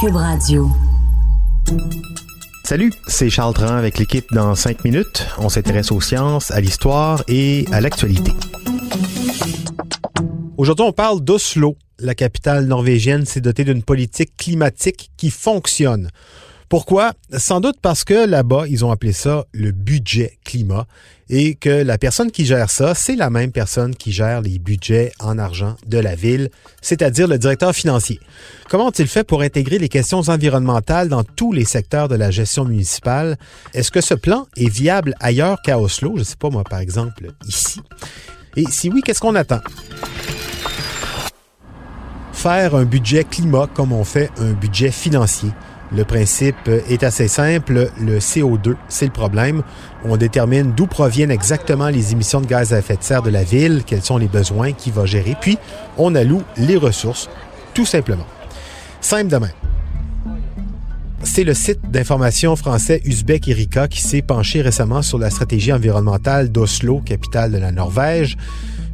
Cube Radio. Salut, c'est Charles Tran avec l'équipe dans 5 minutes. On s'intéresse aux sciences, à l'histoire et à l'actualité. Aujourd'hui, on parle d'Oslo. La capitale norvégienne s'est dotée d'une politique climatique qui fonctionne. Pourquoi? Sans doute parce que là-bas, ils ont appelé ça le budget climat et que la personne qui gère ça, c'est la même personne qui gère les budgets en argent de la ville, c'est-à-dire le directeur financier. Comment ont-ils fait pour intégrer les questions environnementales dans tous les secteurs de la gestion municipale? Est-ce que ce plan est viable ailleurs qu'à Oslo? Je ne sais pas, moi, par exemple, ici. Et si oui, qu'est-ce qu'on attend? Faire un budget climat comme on fait un budget financier. Le principe est assez simple. Le CO2, c'est le problème. On détermine d'où proviennent exactement les émissions de gaz à effet de serre de la ville, quels sont les besoins, qui va gérer, puis on alloue les ressources, tout simplement. Simple demain. C'est le site d'information français Uzbek Erika qui s'est penché récemment sur la stratégie environnementale d'Oslo, capitale de la Norvège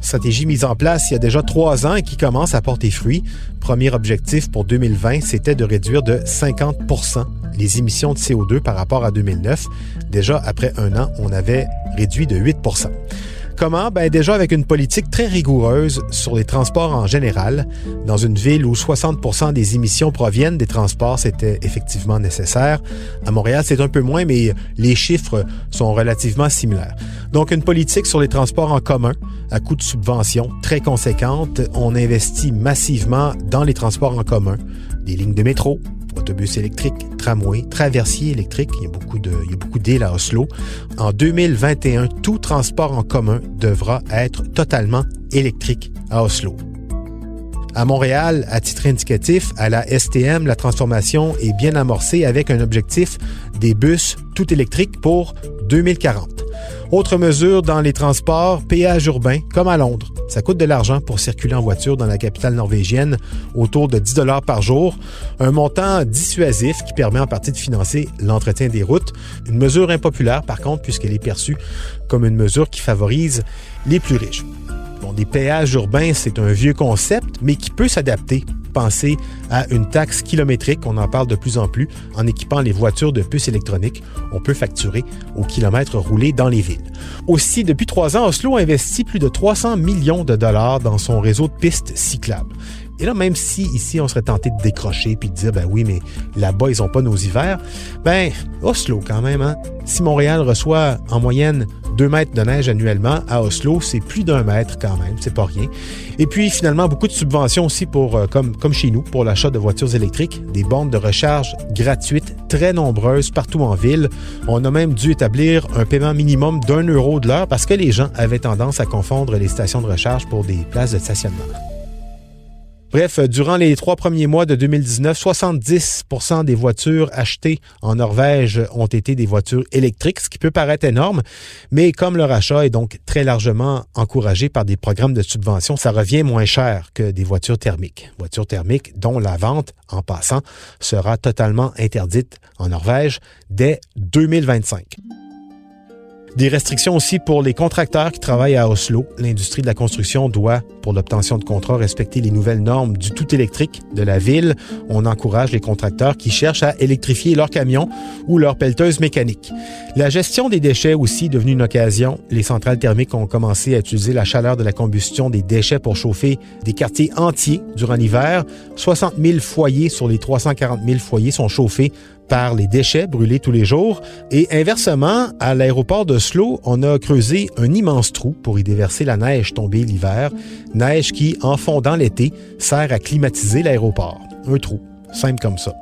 stratégie mise en place il y a déjà trois ans et qui commence à porter fruit. Premier objectif pour 2020, c'était de réduire de 50% les émissions de CO2 par rapport à 2009. Déjà, après un an, on avait réduit de 8 Comment? Ben déjà avec une politique très rigoureuse sur les transports en général. Dans une ville où 60 des émissions proviennent des transports, c'était effectivement nécessaire. À Montréal, c'est un peu moins, mais les chiffres sont relativement similaires. Donc une politique sur les transports en commun à coût de subvention très conséquente. On investit massivement dans les transports en commun, des lignes de métro, autobus électriques, tramway, traversiers électriques. Il y a beaucoup de, il y a beaucoup d'îles à Oslo. En 2021, tout transport en commun devra être totalement électrique à Oslo. À Montréal, à titre indicatif, à la STM, la transformation est bien amorcée avec un objectif des bus tout électriques pour 2040. Autre mesure dans les transports, péage urbain, comme à Londres. Ça coûte de l'argent pour circuler en voiture dans la capitale norvégienne, autour de 10 dollars par jour. Un montant dissuasif qui permet en partie de financer l'entretien des routes. Une mesure impopulaire, par contre, puisqu'elle est perçue comme une mesure qui favorise les plus riches. Bon, des péages urbains, c'est un vieux concept, mais qui peut s'adapter penser à une taxe kilométrique, on en parle de plus en plus, en équipant les voitures de puces électroniques. On peut facturer au kilomètre roulé dans les villes. Aussi, depuis trois ans, Oslo investit plus de 300 millions de dollars dans son réseau de pistes cyclables. Et là, même si ici, on serait tenté de décrocher puis de dire, ben oui, mais là-bas, ils n'ont pas nos hivers, ben, Oslo quand même, hein? Si Montréal reçoit en moyenne 2 mètres de neige annuellement, à Oslo, c'est plus d'un mètre quand même, c'est pas rien. Et puis, finalement, beaucoup de subventions aussi euh, comme, comme chez nous, pour l'achat de voitures électriques, des bornes de recharge gratuites, très nombreuses partout en ville. On a même dû établir un paiement minimum d'un euro de l'heure parce que les gens avaient tendance à confondre les stations de recharge pour des places de stationnement. Bref, durant les trois premiers mois de 2019, 70% des voitures achetées en Norvège ont été des voitures électriques, ce qui peut paraître énorme, mais comme leur achat est donc très largement encouragé par des programmes de subvention, ça revient moins cher que des voitures thermiques. Voitures thermiques dont la vente, en passant, sera totalement interdite en Norvège dès 2025. Des restrictions aussi pour les contracteurs qui travaillent à Oslo. L'industrie de la construction doit, pour l'obtention de contrats, respecter les nouvelles normes du tout électrique de la ville. On encourage les contracteurs qui cherchent à électrifier leurs camions ou leurs pelleteuses mécaniques. La gestion des déchets aussi devenue une occasion. Les centrales thermiques ont commencé à utiliser la chaleur de la combustion des déchets pour chauffer des quartiers entiers durant l'hiver. 60 000 foyers sur les 340 000 foyers sont chauffés par les déchets brûlés tous les jours. Et inversement, à l'aéroport de Slow, on a creusé un immense trou pour y déverser la neige tombée l'hiver, neige qui, en fondant l'été, sert à climatiser l'aéroport. Un trou, simple comme ça.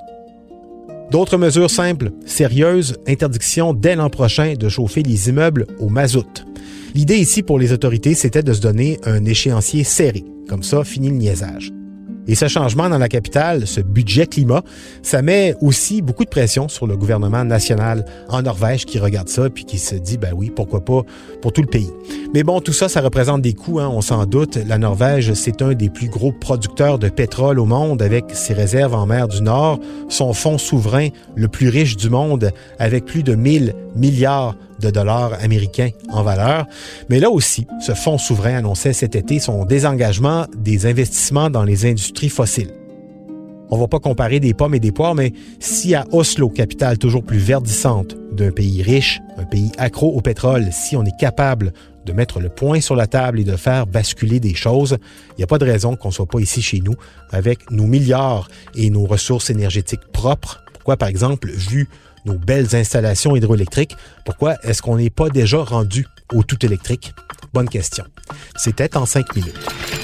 D'autres mesures simples, sérieuses, interdiction dès l'an prochain de chauffer les immeubles au mazout. L'idée ici pour les autorités, c'était de se donner un échéancier serré. Comme ça, fini le niaisage. Et ce changement dans la capitale, ce budget climat, ça met aussi beaucoup de pression sur le gouvernement national en Norvège qui regarde ça puis qui se dit, ben oui, pourquoi pas pour tout le pays. Mais bon, tout ça, ça représente des coûts, hein, on s'en doute. La Norvège, c'est un des plus gros producteurs de pétrole au monde avec ses réserves en mer du Nord, son fonds souverain le plus riche du monde avec plus de 1000 milliards de dollars américains en valeur. Mais là aussi, ce fonds souverain annonçait cet été son désengagement des investissements dans les industries fossiles. On va pas comparer des pommes et des poires, mais si à Oslo, capitale toujours plus verdissante d'un pays riche, un pays accro au pétrole, si on est capable de mettre le point sur la table et de faire basculer des choses, il n'y a pas de raison qu'on soit pas ici chez nous avec nos milliards et nos ressources énergétiques propres. Pourquoi, par exemple, vu nos belles installations hydroélectriques, pourquoi est-ce qu'on n'est pas déjà rendu au tout électrique? Bonne question. C'était en cinq minutes.